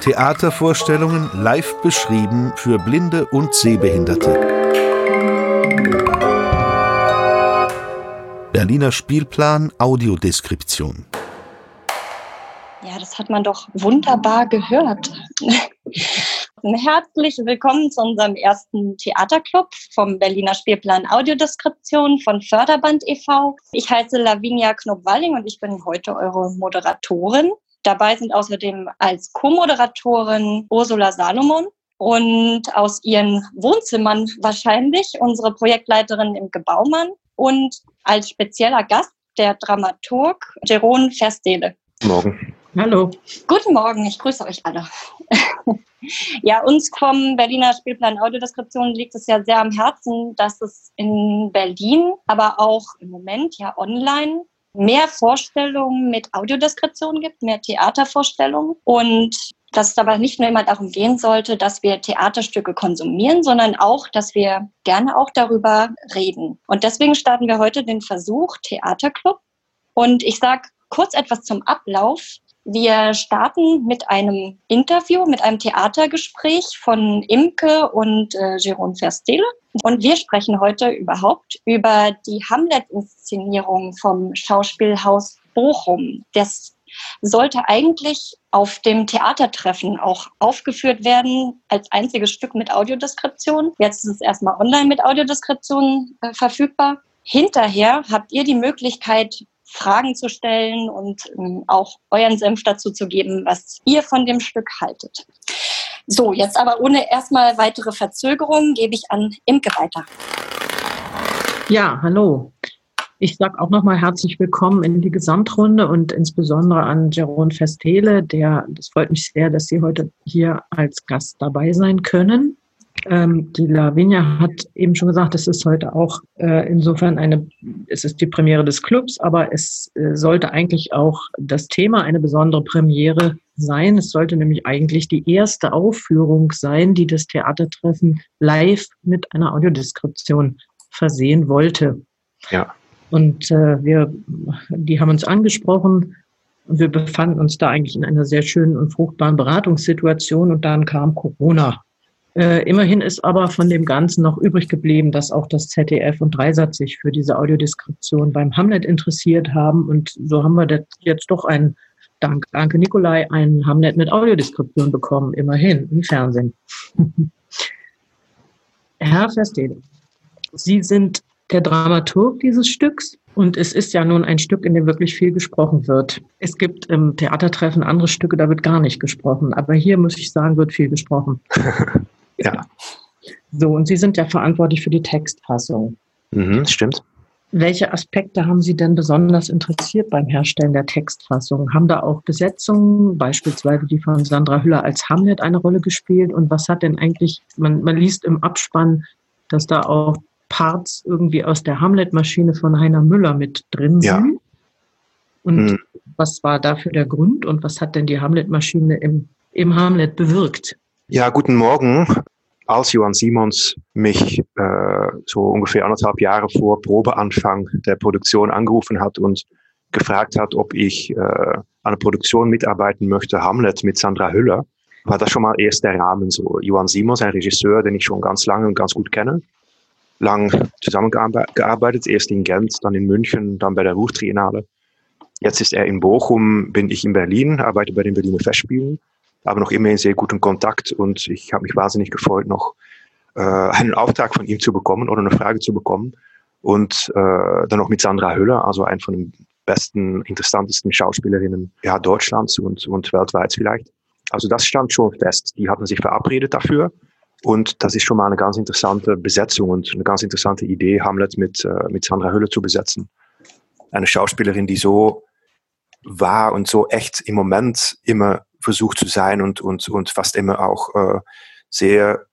Theatervorstellungen live beschrieben für Blinde und Sehbehinderte. Berliner Spielplan Audiodeskription. Ja, das hat man doch wunderbar gehört. Herzlich willkommen zu unserem ersten Theaterclub vom Berliner Spielplan Audiodeskription von Förderband e.V. Ich heiße Lavinia Knopp-Walling und ich bin heute eure Moderatorin. Dabei sind außerdem als Co-Moderatorin Ursula Salomon und aus ihren Wohnzimmern wahrscheinlich unsere Projektleiterin Imke Baumann und als spezieller Gast der Dramaturg Jeroen Verstele. Morgen. Hallo. Guten Morgen, ich grüße euch alle. ja, uns vom Berliner Spielplan Audiodeskription liegt es ja sehr am Herzen, dass es in Berlin, aber auch im Moment ja online mehr Vorstellungen mit Audiodeskription gibt, mehr Theatervorstellungen und dass es aber nicht nur immer darum gehen sollte, dass wir Theaterstücke konsumieren, sondern auch, dass wir gerne auch darüber reden. Und deswegen starten wir heute den Versuch Theaterclub. Und ich sage kurz etwas zum Ablauf. Wir starten mit einem Interview, mit einem Theatergespräch von Imke und äh, Jérôme Verstele. Und wir sprechen heute überhaupt über die Hamlet-Inszenierung vom Schauspielhaus Bochum. Das sollte eigentlich auf dem Theatertreffen auch aufgeführt werden als einziges Stück mit Audiodeskription. Jetzt ist es erstmal online mit Audiodeskription äh, verfügbar. Hinterher habt ihr die Möglichkeit, Fragen zu stellen und ähm, auch euren Senf dazu zu geben, was ihr von dem Stück haltet. So, jetzt aber ohne erstmal weitere Verzögerungen gebe ich an Imke weiter. Ja, hallo. Ich sage auch nochmal herzlich willkommen in die Gesamtrunde und insbesondere an Jeroen Festele, der, das freut mich sehr, dass Sie heute hier als Gast dabei sein können. Ähm, die Lavinia hat eben schon gesagt, es ist heute auch äh, insofern eine, es ist die Premiere des Clubs, aber es äh, sollte eigentlich auch das Thema eine besondere Premiere sein. Es sollte nämlich eigentlich die erste Aufführung sein, die das Theatertreffen live mit einer Audiodeskription versehen wollte. Ja. Und äh, wir, die haben uns angesprochen und wir befanden uns da eigentlich in einer sehr schönen und fruchtbaren Beratungssituation und dann kam Corona. Äh, immerhin ist aber von dem Ganzen noch übrig geblieben, dass auch das ZDF und Dreisat sich für diese Audiodeskription beim Hamlet interessiert haben. Und so haben wir jetzt doch einen, dank Anke Nikolai, einen Hamlet mit Audiodeskription bekommen, immerhin im Fernsehen. Herr Verstede, Sie sind der Dramaturg dieses Stücks. Und es ist ja nun ein Stück, in dem wirklich viel gesprochen wird. Es gibt im Theatertreffen andere Stücke, da wird gar nicht gesprochen. Aber hier muss ich sagen, wird viel gesprochen. Ja. So, und Sie sind ja verantwortlich für die Textfassung. Mhm, stimmt. Welche Aspekte haben Sie denn besonders interessiert beim Herstellen der Textfassung? Haben da auch Besetzungen, beispielsweise die von Sandra Hüller als Hamlet, eine Rolle gespielt? Und was hat denn eigentlich, man, man liest im Abspann, dass da auch Parts irgendwie aus der Hamlet-Maschine von Heiner Müller mit drin sind. Ja. Und mhm. was war dafür der Grund und was hat denn die Hamlet-Maschine im, im Hamlet bewirkt? Ja, guten Morgen. Als Johann Simons mich äh, so ungefähr anderthalb Jahre vor Probeanfang der Produktion angerufen hat und gefragt hat, ob ich äh, an der Produktion mitarbeiten möchte, Hamlet mit Sandra Hüller, war das schon mal erst der Rahmen. So Johann Simons, ein Regisseur, den ich schon ganz lange und ganz gut kenne, lang zusammengearbeitet, erst in Gent, dann in München, dann bei der Ruhrtriennale. Jetzt ist er in Bochum, bin ich in Berlin, arbeite bei den Berliner Festspielen aber noch immer in sehr gutem Kontakt und ich habe mich wahnsinnig gefreut, noch äh, einen Auftrag von ihm zu bekommen oder eine Frage zu bekommen. Und äh, dann noch mit Sandra Hüller, also ein von den besten, interessantesten Schauspielerinnen ja, Deutschlands und, und weltweit vielleicht. Also das stand schon fest. Die hatten sich verabredet dafür. Und das ist schon mal eine ganz interessante Besetzung und eine ganz interessante Idee, Hamlet mit, äh, mit Sandra Hüller zu besetzen. Eine Schauspielerin, die so war und so echt im Moment immer versucht zu sein und, und, und fast immer auch äh, sehr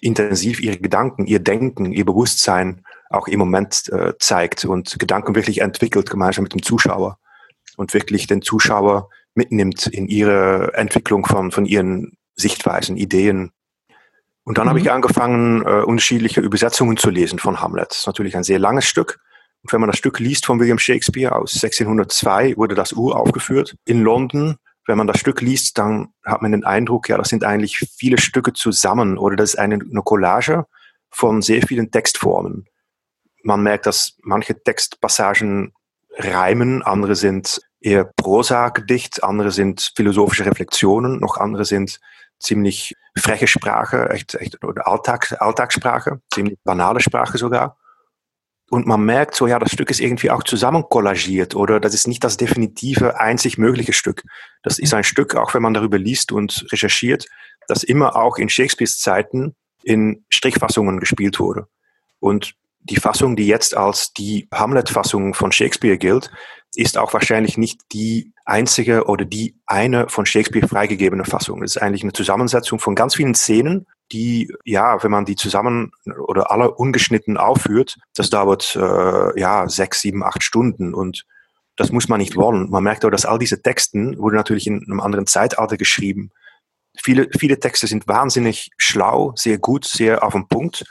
intensiv ihre Gedanken, ihr Denken, ihr Bewusstsein auch im Moment äh, zeigt und Gedanken wirklich entwickelt, gemeinsam mit dem Zuschauer und wirklich den Zuschauer mitnimmt in ihre Entwicklung von, von ihren Sichtweisen, Ideen. Und dann mhm. habe ich angefangen, äh, unterschiedliche Übersetzungen zu lesen von Hamlet. Das ist natürlich ein sehr langes Stück. Und wenn man das Stück liest von William Shakespeare aus 1602, wurde das uraufgeführt in London wenn man das Stück liest, dann hat man den Eindruck, ja, das sind eigentlich viele Stücke zusammen oder das ist eine, eine Collage von sehr vielen Textformen. Man merkt, dass manche Textpassagen reimen, andere sind eher Prosa-Gedicht, andere sind philosophische Reflexionen, noch andere sind ziemlich freche Sprache, echt, echt oder Alltag, Alltagssprache, ziemlich banale Sprache sogar. Und man merkt so, ja, das Stück ist irgendwie auch zusammen kollagiert oder das ist nicht das definitive, einzig mögliche Stück. Das ist ein Stück, auch wenn man darüber liest und recherchiert, das immer auch in Shakespeares Zeiten in Strichfassungen gespielt wurde. Und die Fassung, die jetzt als die Hamlet-Fassung von Shakespeare gilt, ist auch wahrscheinlich nicht die einzige oder die eine von Shakespeare freigegebene Fassung. Es ist eigentlich eine Zusammensetzung von ganz vielen Szenen, die, ja, wenn man die zusammen oder alle ungeschnitten aufführt, das dauert äh, ja sechs, sieben, acht Stunden und das muss man nicht wollen. Man merkt auch, dass all diese Texten wurden natürlich in einem anderen Zeitalter geschrieben. Viele, viele Texte sind wahnsinnig schlau, sehr gut, sehr auf den Punkt,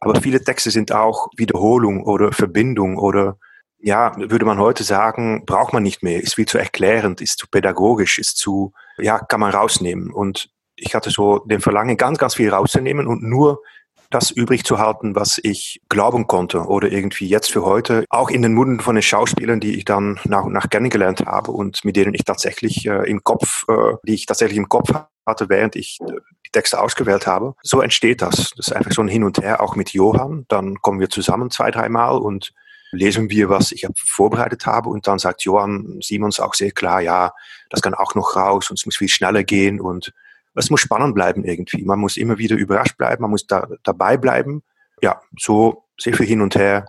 aber viele Texte sind auch Wiederholung oder Verbindung oder ja, würde man heute sagen, braucht man nicht mehr, ist viel zu erklärend, ist zu pädagogisch, ist zu, ja, kann man rausnehmen. Und ich hatte so den Verlangen, ganz, ganz viel rauszunehmen und nur das übrig zu halten, was ich glauben konnte oder irgendwie jetzt für heute, auch in den Munden von den Schauspielern, die ich dann nach und nach kennengelernt habe und mit denen ich tatsächlich äh, im Kopf, äh, die ich tatsächlich im Kopf hatte, während ich äh, die Texte ausgewählt habe. So entsteht das. Das ist einfach so ein Hin und Her, auch mit Johann. Dann kommen wir zusammen zwei, dreimal und lesen wir, was ich vorbereitet habe und dann sagt Johann Simons auch sehr klar, ja, das kann auch noch raus und es muss viel schneller gehen und es muss spannend bleiben irgendwie. Man muss immer wieder überrascht bleiben, man muss da, dabei bleiben. Ja, so sehr viel hin und her.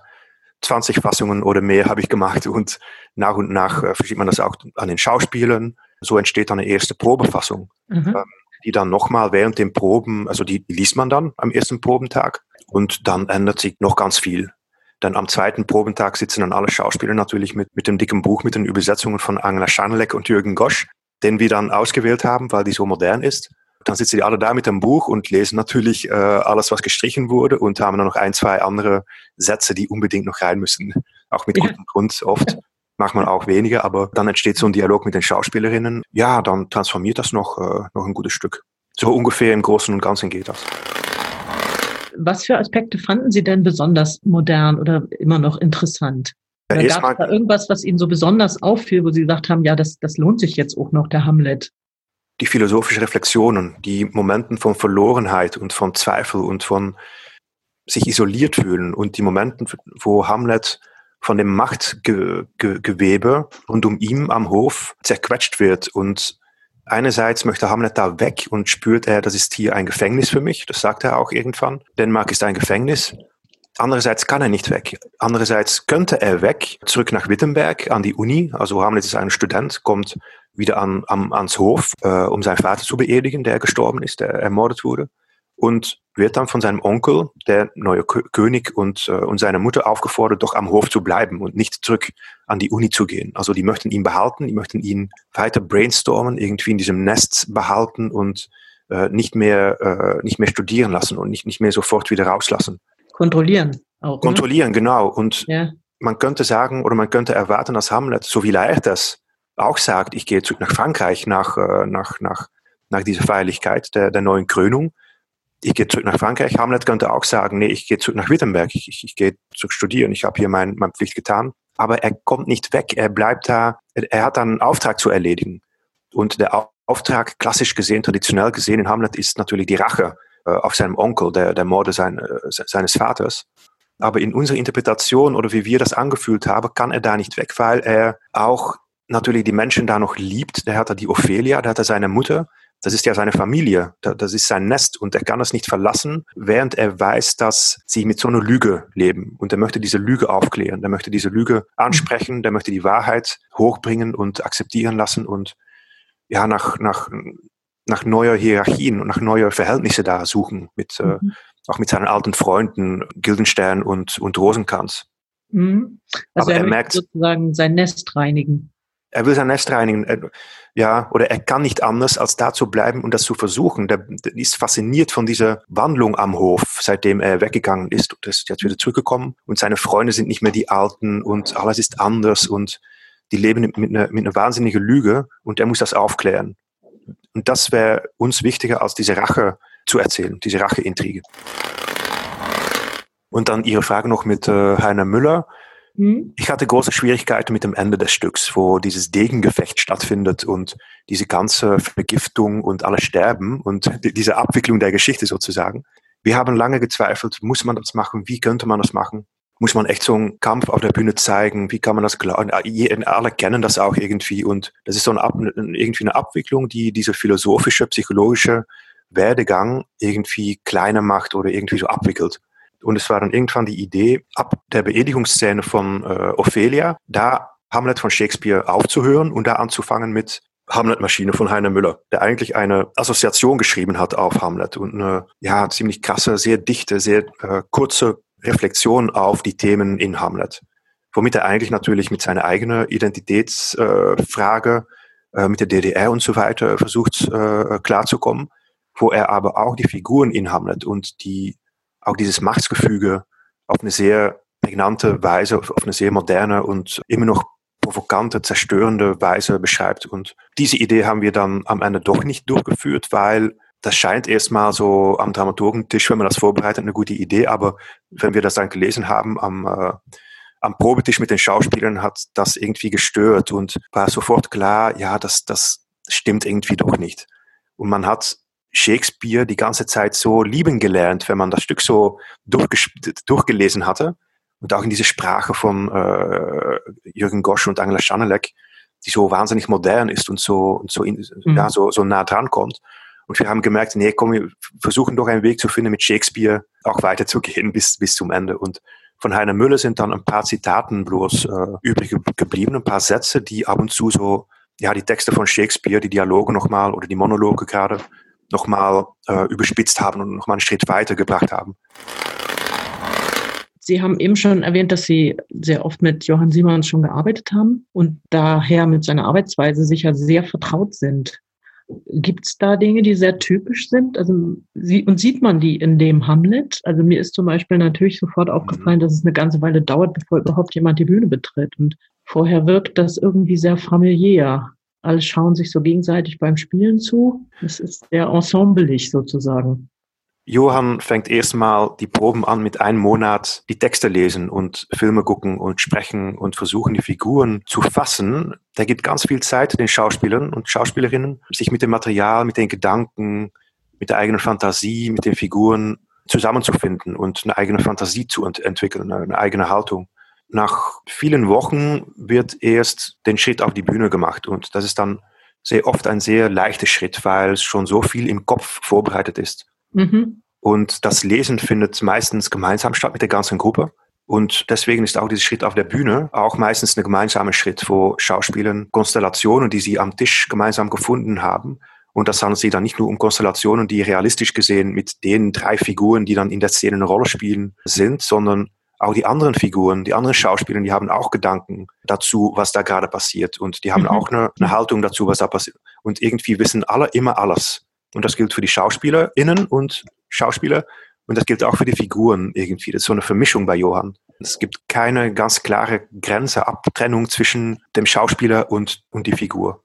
20 Fassungen oder mehr habe ich gemacht und nach und nach äh, verschiebt man das auch an den Schauspielern. So entsteht dann eine erste Probefassung, mhm. ähm, die dann nochmal während den Proben, also die, die liest man dann am ersten Probentag und dann ändert sich noch ganz viel. Dann am zweiten Probentag sitzen dann alle Schauspieler natürlich mit, mit dem dicken Buch mit den Übersetzungen von Angela Schanelek und Jürgen Gosch den wir dann ausgewählt haben, weil die so modern ist. Dann sitzen die alle da mit dem Buch und lesen natürlich äh, alles, was gestrichen wurde und haben dann noch ein, zwei andere Sätze, die unbedingt noch rein müssen. Auch mit ja. gutem Grund oft. Macht man auch weniger, aber dann entsteht so ein Dialog mit den Schauspielerinnen. Ja, dann transformiert das noch, äh, noch ein gutes Stück. So ungefähr im Großen und Ganzen geht das. Was für Aspekte fanden Sie denn besonders modern oder immer noch interessant? Ja, gab es da irgendwas, was Ihnen so besonders auffiel, wo Sie gesagt haben, ja, das, das lohnt sich jetzt auch noch, der Hamlet? Die philosophischen Reflexionen, die Momenten von Verlorenheit und von Zweifel und von sich isoliert fühlen und die Momenten, wo Hamlet von dem Machtgewebe rund um ihn am Hof zerquetscht wird und einerseits möchte Hamlet da weg und spürt er, das ist hier ein Gefängnis für mich, das sagt er auch irgendwann. Dänemark ist ein Gefängnis Andererseits kann er nicht weg. Andererseits könnte er weg, zurück nach Wittenberg an die Uni. Also Hamlet ist ein Student, kommt wieder an, an, ans Hof, äh, um seinen Vater zu beerdigen, der gestorben ist, der ermordet wurde. Und wird dann von seinem Onkel, der neue König und, äh, und seiner Mutter aufgefordert, doch am Hof zu bleiben und nicht zurück an die Uni zu gehen. Also die möchten ihn behalten, die möchten ihn weiter brainstormen, irgendwie in diesem Nest behalten und äh, nicht, mehr, äh, nicht mehr studieren lassen und nicht, nicht mehr sofort wieder rauslassen kontrollieren. Auch, kontrollieren, oder? genau. Und ja. man könnte sagen oder man könnte erwarten, dass Hamlet, so wie er das auch sagt, ich gehe zurück nach Frankreich nach, äh, nach, nach, nach dieser Feierlichkeit der, der neuen Krönung. Ich gehe zurück nach Frankreich. Hamlet könnte auch sagen, nee, ich gehe zurück nach Wittenberg, ich, ich, ich gehe zurück studieren, ich habe hier mein, meine Pflicht getan. Aber er kommt nicht weg, er bleibt da, er, er hat einen Auftrag zu erledigen. Und der Auftrag, klassisch gesehen, traditionell gesehen in Hamlet, ist natürlich die Rache auf seinem Onkel, der, der Morde sein, äh, seines Vaters. Aber in unserer Interpretation oder wie wir das angefühlt haben, kann er da nicht weg, weil er auch natürlich die Menschen da noch liebt. Der hat da die Ophelia, der hat da seine Mutter. Das ist ja seine Familie, das ist sein Nest und er kann es nicht verlassen, während er weiß, dass sie mit so einer Lüge leben. Und er möchte diese Lüge aufklären, der möchte diese Lüge ansprechen, der möchte die Wahrheit hochbringen und akzeptieren lassen und ja, nach, nach, nach neuer Hierarchien und nach neuer Verhältnisse da suchen, mit, äh, mhm. äh, auch mit seinen alten Freunden Gildenstern und, und Rosenkranz. Mhm. Also Aber er, er merkt sozusagen sein Nest reinigen. Er will sein Nest reinigen, ja, oder er kann nicht anders, als da zu bleiben und das zu versuchen. Der, der ist fasziniert von dieser Wandlung am Hof, seitdem er weggegangen ist und ist jetzt wieder zurückgekommen und seine Freunde sind nicht mehr die Alten und alles ist anders und die leben mit einer, mit einer wahnsinnigen Lüge und der muss das aufklären. Und das wäre uns wichtiger, als diese Rache zu erzählen, diese Racheintrige. Und dann Ihre Frage noch mit äh, Heiner Müller. Mhm. Ich hatte große Schwierigkeiten mit dem Ende des Stücks, wo dieses Degengefecht stattfindet und diese ganze Vergiftung und alle sterben und diese Abwicklung der Geschichte sozusagen. Wir haben lange gezweifelt, muss man das machen? Wie könnte man das machen? Muss man echt so einen Kampf auf der Bühne zeigen? Wie kann man das glauben? Alle kennen das auch irgendwie und das ist so eine, Ab irgendwie eine Abwicklung, die diese philosophische, psychologische Werdegang irgendwie kleiner macht oder irgendwie so abwickelt. Und es war dann irgendwann die Idee, ab der Beerdigungsszene von äh, Ophelia, da Hamlet von Shakespeare aufzuhören und da anzufangen mit Hamlet-Maschine von Heiner Müller, der eigentlich eine Assoziation geschrieben hat auf Hamlet und eine ja, ziemlich krasse, sehr dichte, sehr äh, kurze Reflexion auf die Themen in Hamlet. Womit er eigentlich natürlich mit seiner eigenen Identitätsfrage, äh, mit der DDR und so weiter versucht äh, klarzukommen, wo er aber auch die Figuren in Hamlet und die auch dieses Machtsgefüge auf eine sehr prägnante Weise, auf eine sehr moderne und immer noch provokante, zerstörende Weise beschreibt. Und diese Idee haben wir dann am Ende doch nicht durchgeführt, weil das scheint erstmal so am Dramaturgentisch, wenn man das vorbereitet, eine gute Idee. Aber wenn wir das dann gelesen haben am, äh, am Probetisch mit den Schauspielern, hat das irgendwie gestört und war sofort klar, ja, das, das stimmt irgendwie doch nicht. Und man hat Shakespeare die ganze Zeit so lieben gelernt, wenn man das Stück so durchgelesen hatte. Und auch in diese Sprache von äh, Jürgen Gosch und Angela Schanelek, die so wahnsinnig modern ist und so, und so, in, mhm. ja, so, so nah dran kommt. Und wir haben gemerkt, nee, komm, wir versuchen doch einen Weg zu finden, mit Shakespeare auch weiterzugehen bis, bis zum Ende. Und von Heiner Müller sind dann ein paar Zitaten bloß äh, übrig geblieben, ein paar Sätze, die ab und zu so, ja, die Texte von Shakespeare, die Dialoge nochmal oder die Monologe gerade nochmal äh, überspitzt haben und nochmal einen Schritt weiter gebracht haben. Sie haben eben schon erwähnt, dass Sie sehr oft mit Johann Simons schon gearbeitet haben und daher mit seiner Arbeitsweise sicher sehr vertraut sind. Gibt es da Dinge, die sehr typisch sind? Also sie, und sieht man die in dem Hamlet? Also mir ist zum Beispiel natürlich sofort aufgefallen, dass es eine ganze Weile dauert, bevor überhaupt jemand die Bühne betritt. Und vorher wirkt das irgendwie sehr familiär. Alle schauen sich so gegenseitig beim Spielen zu. Es ist sehr ensembleig sozusagen. Johann fängt erstmal die Proben an mit einem Monat die Texte lesen und Filme gucken und sprechen und versuchen, die Figuren zu fassen. Der gibt ganz viel Zeit den Schauspielern und Schauspielerinnen, sich mit dem Material, mit den Gedanken, mit der eigenen Fantasie, mit den Figuren zusammenzufinden und eine eigene Fantasie zu ent entwickeln, eine eigene Haltung. Nach vielen Wochen wird erst den Schritt auf die Bühne gemacht und das ist dann sehr oft ein sehr leichter Schritt, weil schon so viel im Kopf vorbereitet ist. Mhm. Und das Lesen findet meistens gemeinsam statt mit der ganzen Gruppe. Und deswegen ist auch dieser Schritt auf der Bühne auch meistens ein gemeinsamer Schritt, wo Schauspielern Konstellationen, die sie am Tisch gemeinsam gefunden haben, und das handelt sich dann nicht nur um Konstellationen, die realistisch gesehen mit den drei Figuren, die dann in der Szene eine Rolle spielen, sind, sondern auch die anderen Figuren, die anderen Schauspieler, die haben auch Gedanken dazu, was da gerade passiert. Und die haben mhm. auch eine, eine Haltung dazu, was da passiert. Und irgendwie wissen alle immer alles. Und das gilt für die SchauspielerInnen und Schauspieler. Und das gilt auch für die Figuren irgendwie. Das ist so eine Vermischung bei Johann. Es gibt keine ganz klare Grenze, Abtrennung zwischen dem Schauspieler und, und die Figur.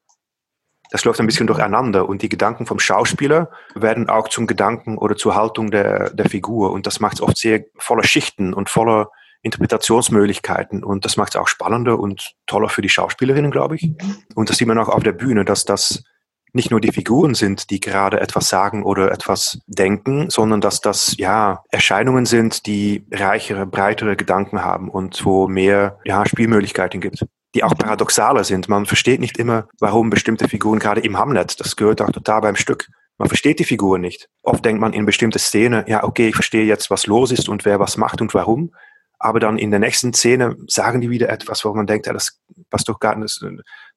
Das läuft ein bisschen durcheinander und die Gedanken vom Schauspieler werden auch zum Gedanken oder zur Haltung der, der Figur. Und das macht es oft sehr voller Schichten und voller Interpretationsmöglichkeiten. Und das macht es auch spannender und toller für die Schauspielerinnen, glaube ich. Und das sieht man auch auf der Bühne, dass das nicht nur die Figuren sind, die gerade etwas sagen oder etwas denken, sondern dass das ja Erscheinungen sind, die reichere, breitere Gedanken haben und wo mehr ja, Spielmöglichkeiten gibt die auch paradoxaler sind. Man versteht nicht immer, warum bestimmte Figuren gerade im Hamlet, das gehört auch total beim Stück. Man versteht die Figuren nicht. Oft denkt man in bestimmte Szene, ja, okay, ich verstehe jetzt, was los ist und wer was macht und warum. Aber dann in der nächsten Szene sagen die wieder etwas, wo man denkt, ja, das passt doch gar nicht,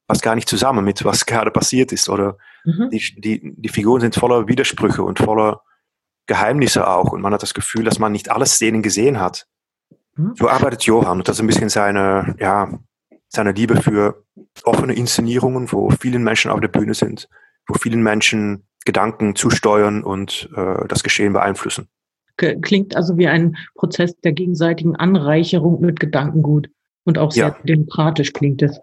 passt gar nicht zusammen mit was gerade passiert ist. Oder mhm. die, die, die Figuren sind voller Widersprüche und voller Geheimnisse auch. Und man hat das Gefühl, dass man nicht alle Szenen gesehen hat. Mhm. So arbeitet Johann und das ist ein bisschen seine, ja, seine Liebe für offene Inszenierungen, wo vielen Menschen auf der Bühne sind, wo vielen Menschen Gedanken zusteuern und äh, das Geschehen beeinflussen. Klingt also wie ein Prozess der gegenseitigen Anreicherung mit Gedankengut und auch sehr ja. demokratisch klingt es.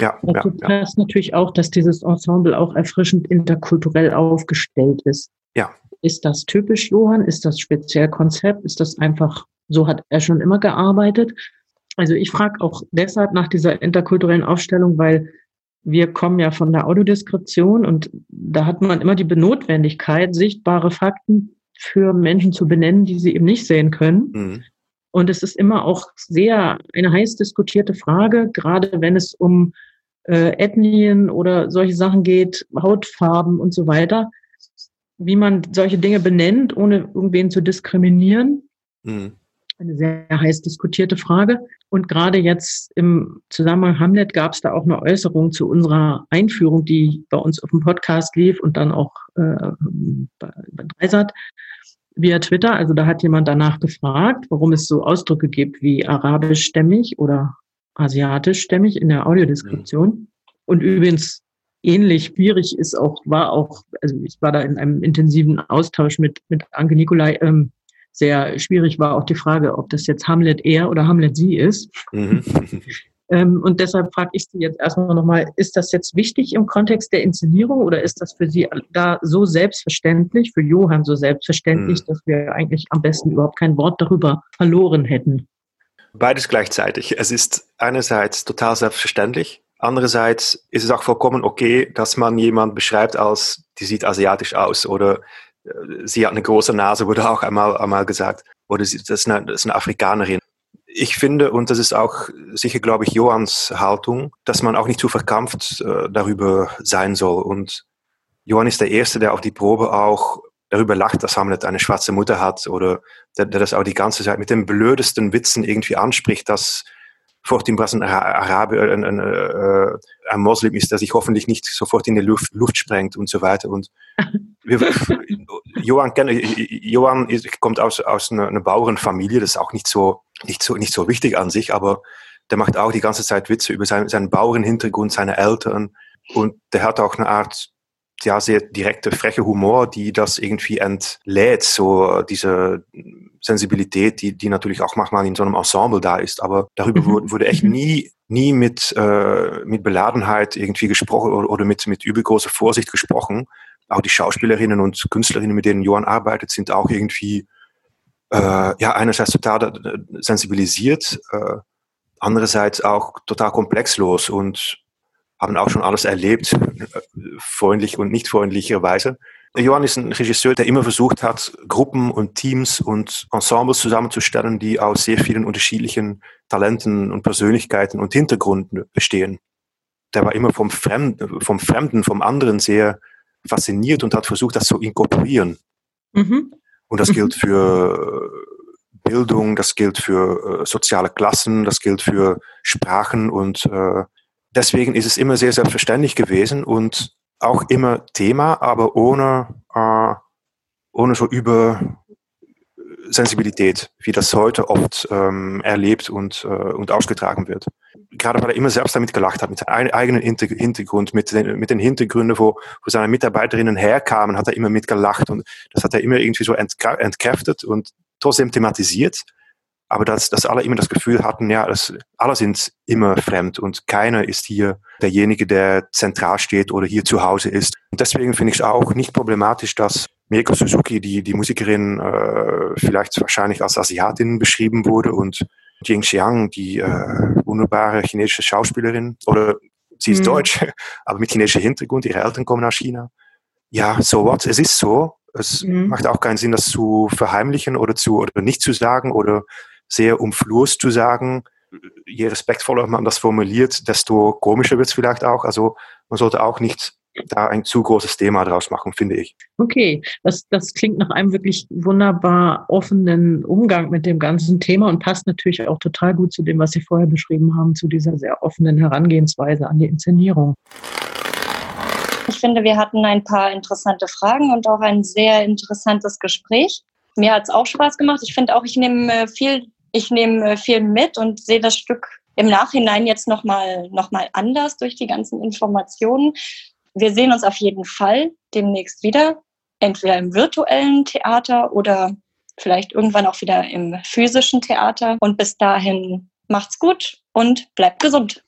Ja, Dazu ja, ja. passt natürlich auch, dass dieses Ensemble auch erfrischend interkulturell aufgestellt ist. Ja. Ist das typisch Johann? Ist das speziell Konzept? Ist das einfach, so hat er schon immer gearbeitet? Also ich frage auch deshalb nach dieser interkulturellen Aufstellung, weil wir kommen ja von der Audiodeskription und da hat man immer die Benotwendigkeit, sichtbare Fakten für Menschen zu benennen, die sie eben nicht sehen können. Mhm. Und es ist immer auch sehr eine heiß diskutierte Frage, gerade wenn es um äh, Ethnien oder solche Sachen geht, Hautfarben und so weiter, wie man solche Dinge benennt, ohne irgendwen zu diskriminieren. Mhm. Eine sehr heiß diskutierte Frage. Und gerade jetzt im Zusammenhang Hamlet gab es da auch eine Äußerung zu unserer Einführung, die bei uns auf dem Podcast lief und dann auch äh, bei, bei Dreisat via Twitter. Also da hat jemand danach gefragt, warum es so Ausdrücke gibt wie arabischstämmig oder asiatischstämmig in der Audiodeskription. Und übrigens ähnlich schwierig ist auch, war auch, also ich war da in einem intensiven Austausch mit, mit Anke Nikolai, ähm, sehr schwierig war auch die Frage, ob das jetzt Hamlet er oder Hamlet sie ist. Mhm. Ähm, und deshalb frage ich Sie jetzt erstmal nochmal, ist das jetzt wichtig im Kontext der Inszenierung oder ist das für Sie da so selbstverständlich, für Johann so selbstverständlich, Mhm. dass wir eigentlich am besten überhaupt kein Wort darüber verloren hätten? Beides gleichzeitig. Es ist einerseits total selbstverständlich, andererseits ist es auch vollkommen okay, dass man jemand beschreibt als, die sieht asiatisch aus oder äh, sie hat eine große Nase, wurde auch einmal, einmal gesagt, oder sie, das, ist eine, das ist eine Afrikanerin. Ich finde, und das ist auch sicher, glaube ich, Johanns Haltung, dass man auch nicht zu verkrampft äh, darüber sein soll. Und Johann ist der Erste, der auf die Probe auch darüber lacht, dass Hamlet eine schwarze Mutter hat oder der, der das auch die ganze Zeit mit den blödesten Witzen irgendwie anspricht, dass Fortinbras ein, Arabi, ein, ein, äh, ein Moslem ist, der sich hoffentlich nicht sofort in die Luft, Luft sprengt und so weiter. Und wir, Johann, Johann kommt aus, aus einer, einer Bauernfamilie, das ist auch nicht so, nicht, so, nicht so wichtig an sich, aber der macht auch die ganze Zeit Witze über seinen, seinen Bauernhintergrund, seine Eltern. Und der hat auch eine Art ja, sehr direkte, freche Humor, die das irgendwie entlädt, so diese Sensibilität, die, die natürlich auch manchmal in so einem Ensemble da ist. Aber darüber Mhm. wurde, wurde echt Mhm. nie, nie mit, äh, mit Beladenheit irgendwie gesprochen oder, oder mit, mit übelgroßer Vorsicht gesprochen. Auch die Schauspielerinnen und Künstlerinnen, mit denen Johann arbeitet, sind auch irgendwie, äh, ja, einerseits total sensibilisiert, äh, andererseits auch total komplexlos und haben auch schon alles erlebt, äh, freundlich und nicht freundlicherweise. Johann ist ein Regisseur, der immer versucht hat, Gruppen und Teams und Ensembles zusammenzustellen, die aus sehr vielen unterschiedlichen Talenten und Persönlichkeiten und Hintergründen bestehen. Der war immer vom Fremden, vom Fremden, vom anderen sehr fasziniert und hat versucht, das zu inkorporieren. Mhm. Und das Mhm. gilt für Bildung, das gilt für äh, soziale Klassen, das gilt für Sprachen und äh, deswegen ist es immer sehr selbstverständlich gewesen und auch immer Thema, aber ohne, äh, ohne so über Sensibilität, wie das heute oft ähm, erlebt und, äh, und ausgetragen wird. Gerade weil er immer selbst damit gelacht hat, mit seinem eigenen Hintergrund, mit den, mit den Hintergründen, wo, wo seine Mitarbeiterinnen herkamen, hat er immer mitgelacht und das hat er immer irgendwie so entkräftet und trotzdem thematisiert. Aber dass, dass alle immer das Gefühl hatten, ja, das, alle sind immer fremd und keiner ist hier derjenige, der zentral steht oder hier zu Hause ist. Und deswegen finde ich es auch nicht problematisch, dass Mieko Suzuki, die, die Musikerin, äh, vielleicht wahrscheinlich als Asiatin beschrieben wurde und Jing Xiang, die äh, wunderbare chinesische Schauspielerin, oder sie ist Mhm. deutsch, aber mit chinesischem Hintergrund, ihre Eltern kommen aus China. Ja, so what? Es ist so. Es Mhm. macht auch keinen Sinn, das zu verheimlichen oder zu oder nicht zu sagen oder sehr umflurst zu sagen. Je respektvoller man das formuliert, desto komischer wird es vielleicht auch. Also man sollte auch nicht da ein zu großes Thema draus machen, finde ich. Okay, das, das klingt nach einem wirklich wunderbar offenen Umgang mit dem ganzen Thema und passt natürlich auch total gut zu dem, was Sie vorher beschrieben haben, zu dieser sehr offenen Herangehensweise an die Inszenierung. Ich finde, wir hatten ein paar interessante Fragen und auch ein sehr interessantes Gespräch. Mir hat es auch Spaß gemacht. Ich finde auch, ich nehme äh, viel, ich nehme äh, viel mit und sehe das Stück im Nachhinein jetzt nochmal noch mal anders durch die ganzen Informationen. Wir sehen uns auf jeden Fall demnächst wieder, entweder im virtuellen Theater oder vielleicht irgendwann auch wieder im physischen Theater. Und bis dahin macht's gut und bleibt gesund.